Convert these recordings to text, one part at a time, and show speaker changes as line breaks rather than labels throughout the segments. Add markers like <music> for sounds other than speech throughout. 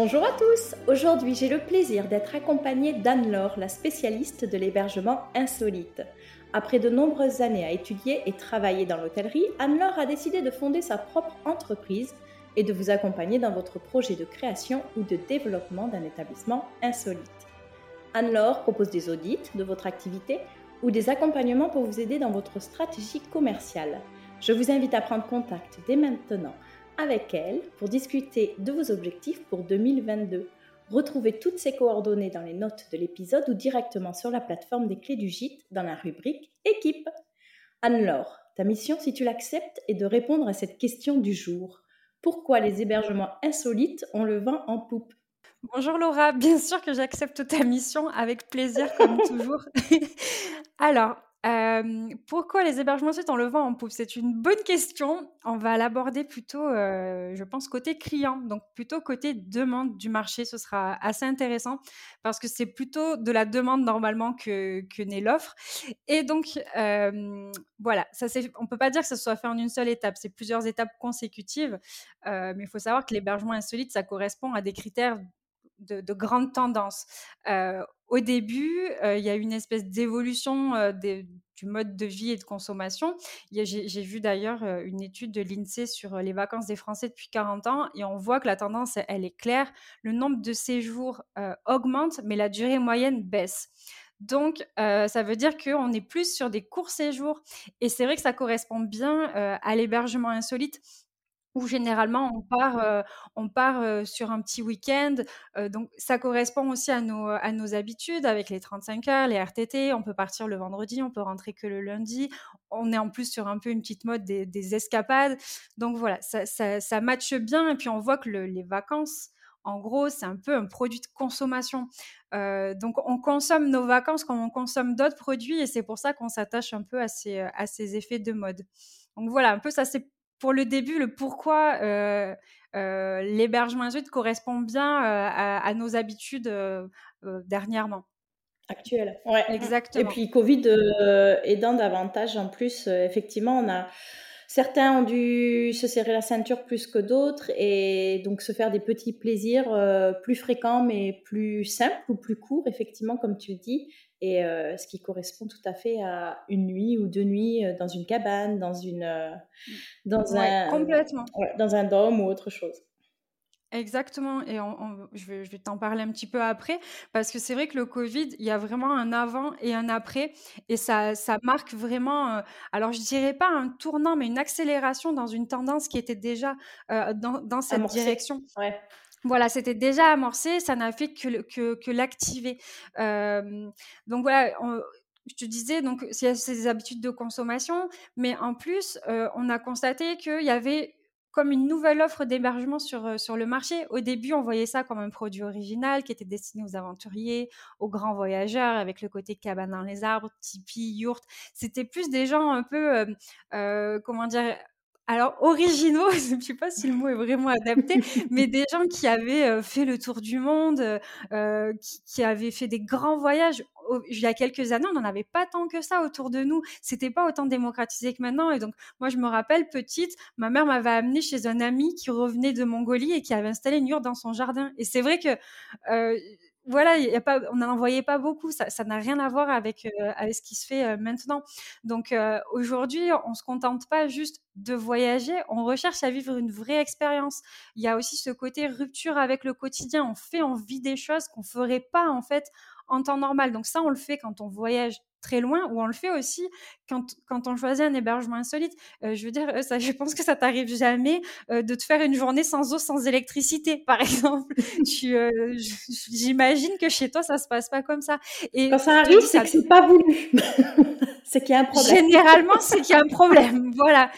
Bonjour à tous Aujourd'hui j'ai le plaisir d'être accompagnée d'Anne-Laure, la spécialiste de l'hébergement insolite. Après de nombreuses années à étudier et travailler dans l'hôtellerie, Anne-Laure a décidé de fonder sa propre entreprise et de vous accompagner dans votre projet de création ou de développement d'un établissement insolite. Anne-Laure propose des audits de votre activité ou des accompagnements pour vous aider dans votre stratégie commerciale. Je vous invite à prendre contact dès maintenant avec elle pour discuter de vos objectifs pour 2022. Retrouvez toutes ces coordonnées dans les notes de l'épisode ou directement sur la plateforme des clés du gîte dans la rubrique Équipe. Anne-Laure, ta mission, si tu l'acceptes, est de répondre à cette question du jour. Pourquoi les hébergements insolites ont le vent en poupe?
Bonjour Laura, bien sûr que j'accepte ta mission avec plaisir comme <laughs> toujours. <laughs> Alors, pourquoi les hébergements insolites ont le vent en poupe C'est une bonne question. On va l'aborder plutôt, je pense, côté client, donc plutôt côté demande du marché. Ce sera assez intéressant parce que c'est plutôt de la demande normalement que, que n'est l'offre. Et donc, voilà, ça on ne peut pas dire que ça soit fait en une seule étape. C'est plusieurs étapes consécutives. mais il faut savoir que l'hébergement insolite, ça correspond à des critères de, de grandes tendances au début, il y a une espèce d'évolution du mode de vie et de consommation. J'ai vu d'ailleurs une étude de l'INSEE sur les vacances des Français depuis 40 ans et on voit que la tendance, elle est claire. Le nombre de séjours augmente, mais la durée moyenne baisse. Donc, ça veut dire qu'on est plus sur des courts séjours. Et c'est vrai que ça correspond bien à l'hébergement insolite généralement on part, on part sur un petit week-end. donc ça correspond aussi à nos, à nos habitudes avec les 35 heures, les RTT. On peut partir le vendredi, on peut rentrer que le lundi. On est en plus sur un peu une petite mode des, escapades. Donc voilà, ça, ça, matche bien. Et puis on voit que les vacances, en gros, c'est un peu un produit de consommation. donc, on consomme nos vacances comme on consomme d'autres produits et c'est pour ça qu'on s'attache un peu à ces, à ces effets de mode. Donc voilà, un peu ça, c'est pour le début, le pourquoi euh, euh, l'hébergement insolite correspond bien euh, à, nos habitudes dernièrement.
Actuelles, ouais.
Exactement.
Et puis Covid aidant davantage, en plus, effectivement, on a certains ont dû se serrer la ceinture plus que d'autres et donc se faire des petits plaisirs plus fréquents mais plus simples ou plus courts, effectivement, comme tu le dis et euh, ce qui correspond tout à fait à une nuit ou deux nuits euh, dans une cabane, dans une euh, dans un
complètement
dans un dôme ou autre chose.
Exactement, et je vais, je vais t'en parler un petit peu après, parce que c'est vrai que le Covid, il y a vraiment un avant et un après, et ça, ça marque vraiment, alors je dirais pas un tournant, mais une accélération dans une tendance qui était déjà dans, dans, cette direction.
Ouais.
Voilà, c'était déjà amorcé, ça n'a fait que, que, que l'activer. donc voilà, je te disais, donc il y a ces habitudes de consommation, mais en plus, on a constaté qu'il y avait comme une nouvelle offre d'hébergement sur, sur le marché. Au début, on voyait ça comme un produit original qui était destiné aux aventuriers, aux grands voyageurs, avec le côté cabane dans les arbres, tipi, yourte. C'était plus des gens un peu, comment dire, alors originaux, <laughs> je ne sais pas si le mot est vraiment adapté, <laughs> mais des gens qui avaient fait le tour du monde, qui, avaient fait des grands voyages. Il y a quelques années, on n'en avait pas tant que ça autour de nous. C'était pas autant démocratisé que maintenant. Et donc, moi, je me rappelle, petite, ma mère m'avait amenée chez un ami qui revenait de Mongolie et qui avait installé une yourte dans son jardin. Et c'est vrai que voilà, pas, on n'en voyait pas beaucoup. Ça n'a rien à voir avec, euh, avec ce qui se fait euh, maintenant. Donc euh, aujourd'hui, on ne se contente pas juste de voyager, on recherche à vivre une vraie expérience. Il y a aussi ce côté rupture avec le quotidien. On fait, on vit des choses qu'on ne ferait pas en fait en temps normal. Donc ça, on le fait quand on voyage très loin, ou on le fait aussi quand, quand on choisit un hébergement insolite. Euh, je veux dire, euh, ça, je pense que ça t'arrive jamais euh, de te faire une journée sans eau, sans électricité, <laughs> par exemple. J'imagine que chez toi, ça se passe pas comme ça.
Et quand ça arrive, c'est que c'est pas voulu. <laughs> c'est qu'il y a un problème.
Généralement, c'est qu'il y a un problème. <laughs> voilà.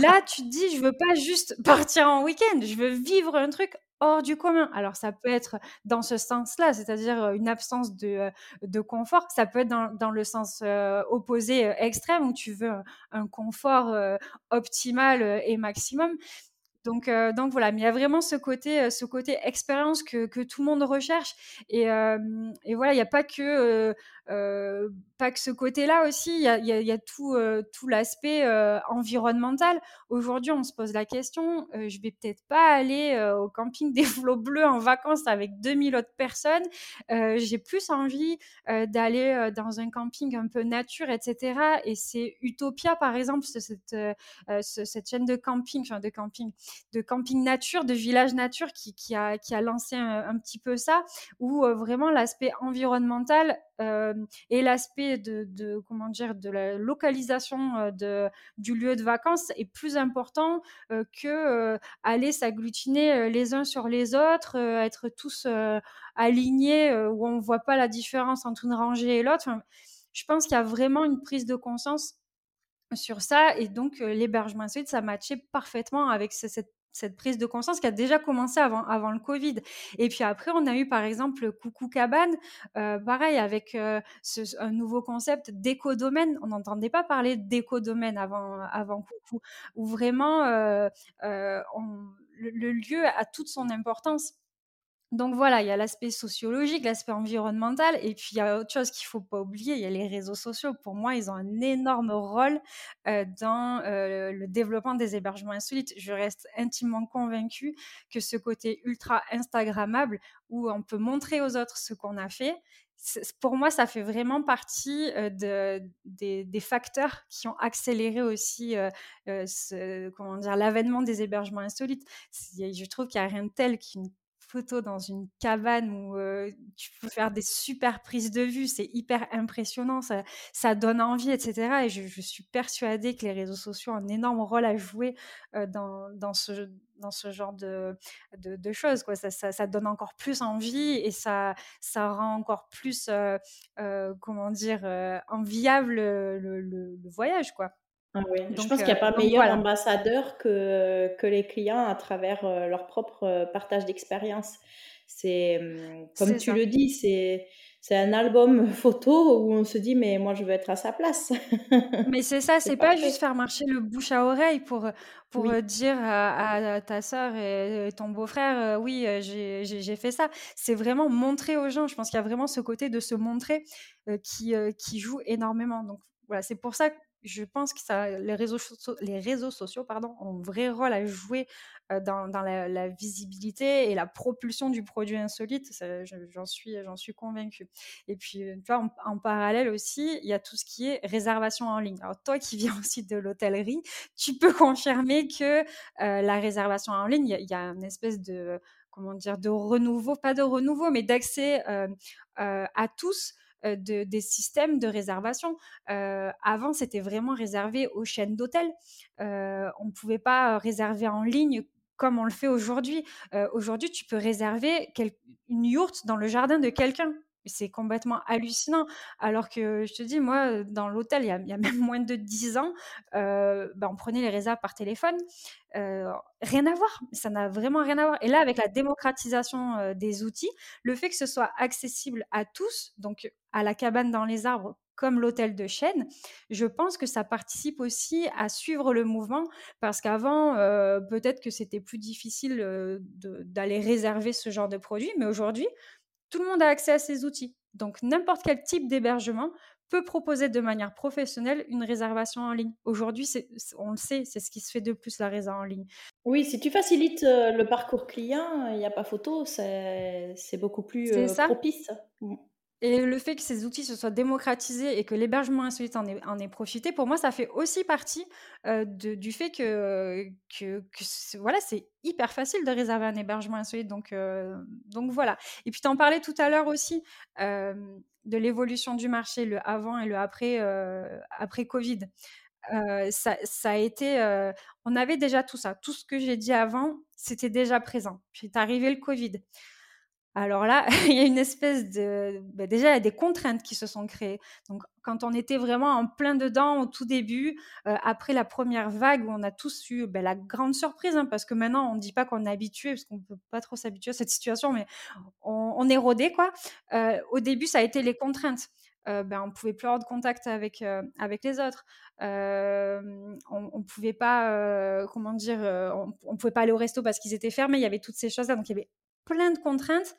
Là, tu te dis, je veux pas juste partir en week-end, je veux vivre un truc hors du commun. Alors ça peut être dans ce sens-là, c'est-à-dire une absence de, de, confort. Ça peut être dans, le sens opposé extrême où tu veux un, confort optimal et maximum. Donc, donc voilà, mais il y a vraiment ce côté, ce côté expérience que, que tout le monde recherche. Et, et voilà, il n'y a pas que, pas que ce côté-là aussi, il y a, tout, l'aspect environnemental. Aujourd'hui, on se pose la question, je vais peut-être pas aller au camping <laughs> des flots bleus en vacances avec 2000 autres personnes. J'ai plus envie d'aller dans un camping un peu nature, etc. Et c'est Utopia, par exemple, cette, chaîne de camping, de camping, nature, de village nature qui, a, lancé un, petit peu ça, où vraiment l'aspect environnemental et l'aspect de, comment dire de la localisation euh, du lieu de vacances est plus important que aller s'agglutiner les uns sur les autres, être tous alignés où on voit pas la différence entre une rangée et l'autre. je pense qu'il y a vraiment une prise de conscience sur ça et donc l'hébergement insolite ça matchait parfaitement avec cette cette prise de conscience qui a déjà commencé avant, le Covid. Et puis après, on a eu par exemple Coucou Cabane, euh, pareil avec euh, ce, un nouveau concept d'éco-domaine. On n'entendait pas parler d'éco-domaine avant, avant Coucou, où vraiment euh, le, lieu a toute son importance. Donc voilà, il y a l'aspect sociologique, l'aspect environnemental, et puis il y a autre chose qu'il faut pas oublier, il y a les réseaux sociaux. Pour moi, ils ont un énorme rôle euh, dans euh, le développement des hébergements insolites. Je reste intimement convaincue que ce côté ultra Instagrammable, où on peut montrer aux autres ce qu'on a fait, pour moi, ça fait vraiment partie euh, de, des, facteurs qui ont accéléré aussi l'avènement des hébergements insolites. Je trouve qu'il n'y a rien de tel qu'une dans une cabane où tu peux faire des super prises de vue, c'est hyper impressionnant, ça, ça, donne envie, etc. Et je, suis persuadée que les réseaux sociaux ont un énorme rôle à jouer dans, dans, ce, dans ce genre de, de, choses. Quoi. Ça, ça, donne encore plus envie et ça, ça rend encore plus, comment dire, enviable le, le, voyage. quoi.
Ah je pense qu'il n'y a pas meilleur ambassadeur que, que les clients à travers leur propre partage d'expérience. C'est, comme tu le dis, c'est, c'est un album <laughs> photo où on se dit, mais moi, je veux être à sa place. <laughs>
mais c'est ça, c'est pas juste faire marcher le bouche à oreille pour, pour dire à, ta soeur et ton beau-frère, oui, j'ai, j'ai, fait ça. C'est vraiment montrer aux gens. Je pense qu'il y a vraiment ce côté de se montrer qui, qui joue énormément. Donc, voilà, c'est pour ça que je pense que les, réseaux, les réseaux sociaux pardon, ont un vrai rôle à jouer dans, la, visibilité et la propulsion du produit insolite. J'en suis, suis convaincue. Et puis, en, parallèle aussi, il y a tout ce qui est réservation en ligne. Alors, toi qui viens <laughs> aussi de l'hôtellerie, tu peux confirmer que la réservation en ligne, il y, a une espèce de comment dire de renouveau, pas de renouveau, mais d'accès à tous de, des systèmes de réservation. Euh, avant, c'était vraiment réservé aux chaînes d'hôtels. Euh, on ne pouvait pas réserver en ligne comme on le fait aujourd'hui. aujourd'hui, tu peux réserver une yourte dans le jardin de quelqu'un c'est complètement hallucinant. Alors que je te dis, moi, dans l'hôtel, il, y, a, même moins de 10 ans, bah, on prenait les réserves par téléphone. Rien à voir, ça n'a vraiment rien à voir. Et là, avec la démocratisation des outils, le fait que ce soit accessible à tous, donc à la cabane dans les arbres comme l'hôtel de chaîne, je pense que ça participe aussi à suivre le mouvement parce qu'avant, peut-être que c'était plus difficile d'aller réserver ce genre de produit, mais aujourd'hui, tout le monde a accès à ces outils. Donc n'importe quel type d'hébergement peut proposer de manière professionnelle une réservation en ligne. Aujourd'hui, on le sait, c'est ce qui se fait de plus, la réservation en ligne.
Oui, si tu facilites euh, le parcours client, il n'y a pas photo, c'est beaucoup plus euh, propice.
Et le fait que ces outils se soient démocratisés et que l'hébergement insolite en ait, profité, pour moi, ça fait aussi partie euh, du fait que, que, voilà, c'est hyper facile de réserver un hébergement insolite. Donc, euh, donc voilà. Et puis, tu en parlais tout à l'heure aussi euh, de l'évolution du marché, le avant et le après, après Covid. Ça, a été, on avait déjà tout ça. Tout ce que j'ai dit avant, c'était déjà présent. Puis est arrivé le Covid. Alors là, <laughs> il y a une espèce de... Bah, déjà, il y a des contraintes qui se sont créées. Donc, quand on était vraiment en plein dedans au tout début, euh, après la première vague où on a tous eu bah, la grande surprise, hein, parce que maintenant, on ne dit pas qu'on est habitué, parce qu'on ne peut pas trop s'habituer à cette situation, mais on, est rodé, quoi. Euh, au début, ça a été les contraintes. ben, on ne pouvait plus avoir de contact avec, avec les autres. on ne pouvait pas, comment dire, on ne pouvait pas aller au resto parce qu'ils étaient fermés. Il y avait toutes ces choses-là. Donc, il y avait plein de contraintes.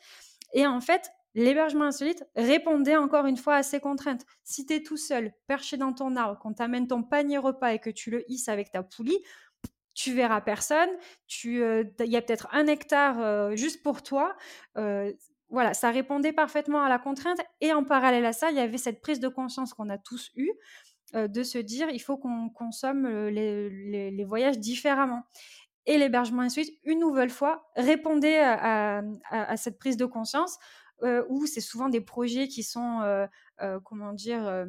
Et en fait, l'hébergement insolite répondait encore une fois à ces contraintes. Si tu es tout seul, perché dans ton arbre, qu'on t'amène ton panier repas et que tu le hisses avec ta poulie, tu verras personne. Tu, il y a peut-être un hectare juste pour toi. voilà, ça répondait parfaitement à la contrainte. Et en parallèle à ça, il y avait cette prise de conscience qu'on a tous eue de se dire il faut qu'on consomme les, voyages différemment et l'hébergement insolite, une nouvelle fois, répondait à, cette prise de conscience euh, où c'est souvent des projets qui sont, euh, euh, comment dire,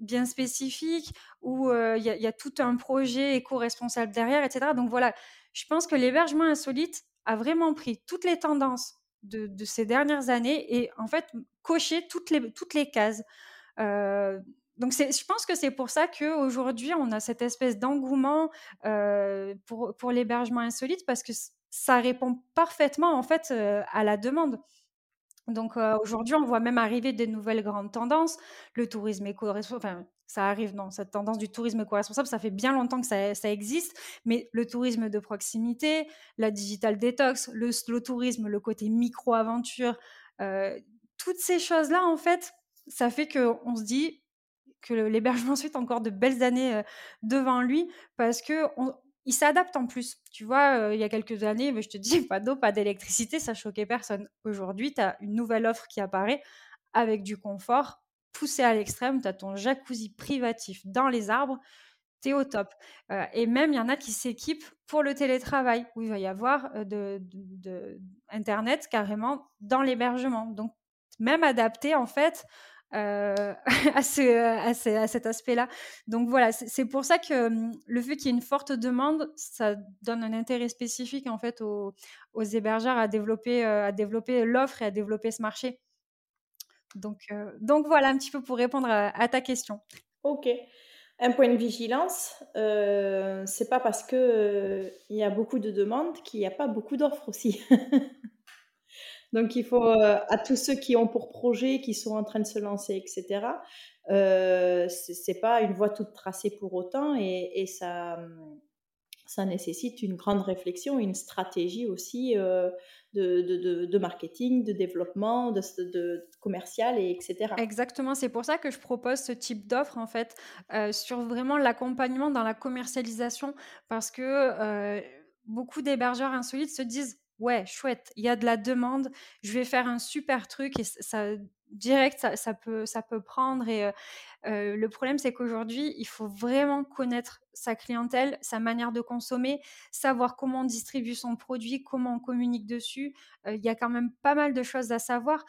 bien spécifiques, où il y, a tout un projet éco-responsable derrière, etc. Donc voilà, je pense que l'hébergement insolite a vraiment pris toutes les tendances de, ces dernières années et en fait coché toutes les, toutes les cases donc je pense que c'est pour ça qu'aujourd'hui, on a cette espèce d'engouement pour, pour l'hébergement insolite parce que ça répond parfaitement en fait à la demande. Donc aujourd'hui, on voit même arriver des nouvelles grandes tendances. Le tourisme éco-responsable, ça arrive, non, cette tendance du tourisme éco-responsable, ça fait bien longtemps que ça, ça, existe, mais le tourisme de proximité, la digital detox, le slow tourisme, le côté micro-aventure, toutes ces choses-là, en fait, ça fait qu'on se dit, que l'hébergement ensuite a encore de belles années devant lui parce que il s'adapte en plus. Tu vois, il y a quelques années, je te <laughs> dis, pas d'eau, pas d'électricité, ça choquait personne. Aujourd'hui, tu as une nouvelle offre qui apparaît avec du confort poussé à l'extrême. Tu as ton jacuzzi privatif dans les arbres, tu es au top. et même, il y en a qui s'équipent pour le télétravail, où il va y avoir de, Internet carrément dans l'hébergement. Donc, même adapté, en fait, euh, <laughs> à, ce, à, cet aspect-là. Donc voilà, c'est pour ça que hum, le fait qu'il y ait une forte demande, ça donne un intérêt spécifique en fait aux, hébergeurs à développer, euh, à développer l'offre et à développer ce marché. Donc, euh, donc voilà un petit peu pour répondre à, ta question.
Ok. Un point de vigilance, c'est pas parce que il y a beaucoup de demandes qu'il n'y a pas beaucoup d'offres aussi. <laughs> Donc, il faut, euh, à tous ceux qui ont pour projet, qui sont en train de se lancer, etc., euh, c'est pas une voie toute tracée pour autant et, ça, ça nécessite une grande réflexion, une stratégie aussi euh, de, marketing, de développement, de, de, commercial, et etc.
Exactement, c'est pour ça que je propose ce type d'offre en fait euh, sur vraiment l'accompagnement dans la commercialisation parce que beaucoup d'hébergeurs insolites se disent ouais, chouette, il y a de la demande, je vais faire un super truc et ça direct ça, peut ça peut prendre et le problème c'est qu'aujourd'hui il faut vraiment connaître sa clientèle, sa manière de consommer, savoir comment on distribue son produit, comment on communique dessus. Il y a quand même pas mal de choses à savoir.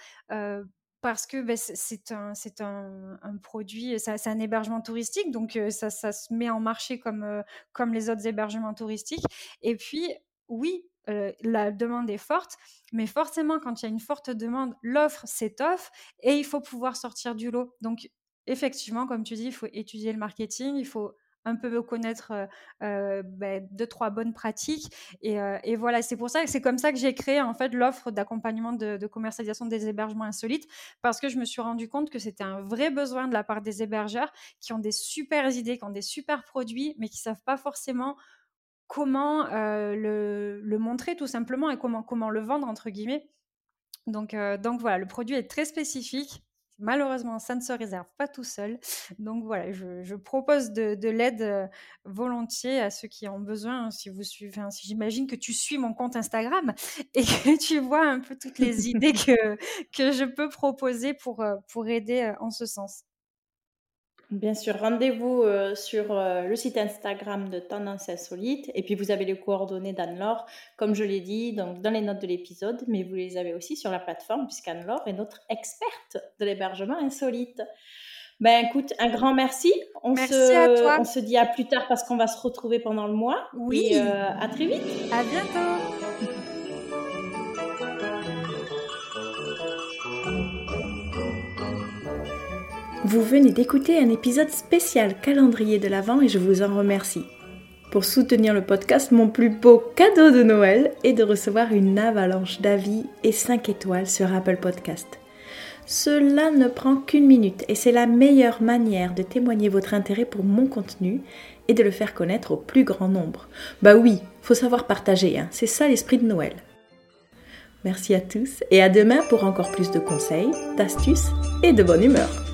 parce que ben, c'est un, un, un, produit, c'est un hébergement touristique, donc ça, ça, se met en marché comme, comme les autres hébergements touristiques. Et puis, oui, euh, la demande est forte, mais forcément, quand il y a une forte demande, l'offre s'étoffe et il faut pouvoir sortir du lot. Donc, effectivement, comme tu dis, il faut étudier le marketing, il faut un peu connaître euh, euh, ben, deux trois bonnes pratiques et, voilà c'est pour ça que c'est comme ça que j'ai créé en fait l'offre d'accompagnement de, commercialisation des hébergements insolites parce que je me suis rendu compte que c'était un vrai besoin de la part des hébergeurs qui ont des super idées qui ont des super produits mais qui savent pas forcément comment le, le, montrer tout simplement et comment, comment le vendre entre guillemets. Donc, donc voilà, le produit est très spécifique. Malheureusement, ça ne se réserve pas tout seul. Donc voilà, je, je propose de, de l'aide volontiers à ceux qui en ont besoin. Si vous suivez, si j'imagine que tu suis mon compte Instagram <laughs> et que tu vois un peu toutes les <laughs> idées que, que je peux proposer pour, pour aider en ce sens.
Bien sûr, rendez-vous euh, sur euh, le site Instagram de Tendance Insolite et puis vous avez les coordonnées d'Anne-Laure, comme je l'ai dit donc dans les notes de l'épisode, mais vous les avez aussi sur la plateforme puisqu'Anne-Laure est notre experte de l'hébergement insolite. Ben écoute, un grand merci. On
merci se, à toi.
On se dit à plus tard parce qu'on va se retrouver pendant le mois.
Oui.
Et, euh, à très vite.
À bientôt.
Vous venez d'écouter un épisode spécial calendrier de l'Avent et je vous en remercie. Pour soutenir le podcast, mon plus beau cadeau de Noël est de recevoir une avalanche d'avis et 5 étoiles sur Apple Podcast. Cela ne prend qu'une minute et c'est la meilleure manière de témoigner votre intérêt pour mon contenu et de le faire connaître au plus grand nombre. Bah oui, faut savoir partager, hein. c'est ça l'esprit de Noël. Merci à tous et à demain pour encore plus de conseils, d'astuces et de bonne humeur.